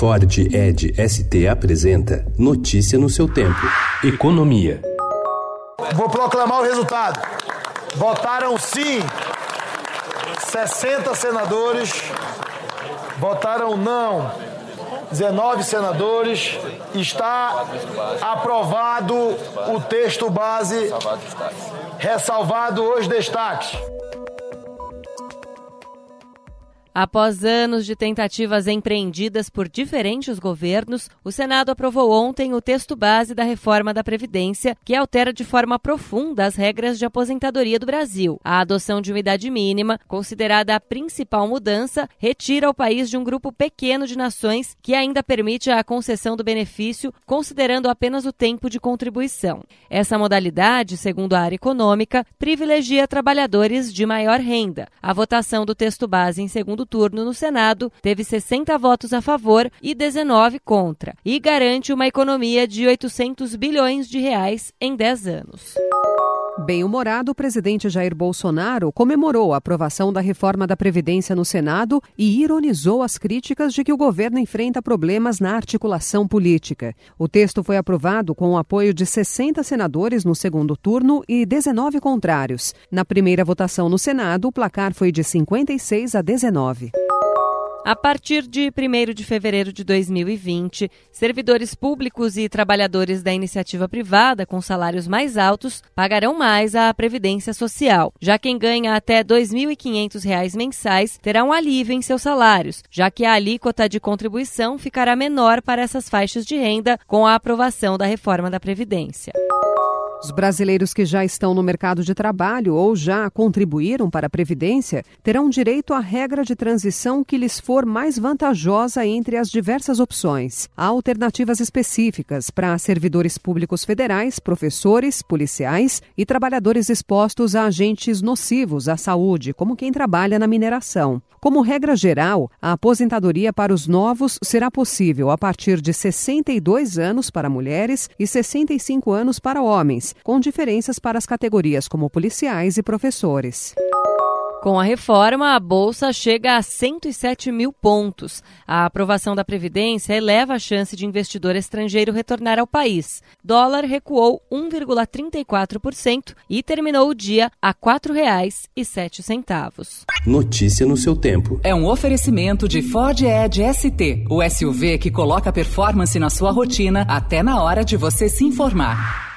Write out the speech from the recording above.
Ford Ed ST apresenta Notícia no seu tempo. Economia. Vou proclamar o resultado. Votaram sim 60 senadores. Votaram não 19 senadores. Está aprovado o texto base, ressalvado os destaques. Após anos de tentativas empreendidas por diferentes governos, o Senado aprovou ontem o texto base da reforma da Previdência, que altera de forma profunda as regras de aposentadoria do Brasil. A adoção de uma idade mínima, considerada a principal mudança, retira o país de um grupo pequeno de nações que ainda permite a concessão do benefício, considerando apenas o tempo de contribuição. Essa modalidade, segundo a área econômica, privilegia trabalhadores de maior renda. A votação do texto base em segundo segundo turno no Senado teve 60 votos a favor e 19 contra, e garante uma economia de 800 bilhões de reais em 10 anos. Bem-humorado, o presidente Jair Bolsonaro comemorou a aprovação da reforma da Previdência no Senado e ironizou as críticas de que o governo enfrenta problemas na articulação política. O texto foi aprovado com o apoio de 60 senadores no segundo turno e 19 contrários. Na primeira votação no Senado, o placar foi de 56 a 19. A partir de 1 de fevereiro de 2020, servidores públicos e trabalhadores da iniciativa privada com salários mais altos pagarão mais a Previdência Social. Já quem ganha até R$ 2.500 mensais terá um alívio em seus salários, já que a alíquota de contribuição ficará menor para essas faixas de renda com a aprovação da reforma da Previdência. Os brasileiros que já estão no mercado de trabalho ou já contribuíram para a Previdência terão direito à regra de transição que lhes for mais vantajosa entre as diversas opções. Há alternativas específicas para servidores públicos federais, professores, policiais e trabalhadores expostos a agentes nocivos à saúde, como quem trabalha na mineração. Como regra geral, a aposentadoria para os novos será possível a partir de 62 anos para mulheres e 65 anos para homens com diferenças para as categorias como policiais e professores. Com a reforma, a Bolsa chega a 107 mil pontos. A aprovação da Previdência eleva a chance de investidor estrangeiro retornar ao país. Dólar recuou 1,34% e terminou o dia a R$ 4,07. Notícia no seu tempo. É um oferecimento de Ford Edge ST, o SUV que coloca performance na sua rotina até na hora de você se informar.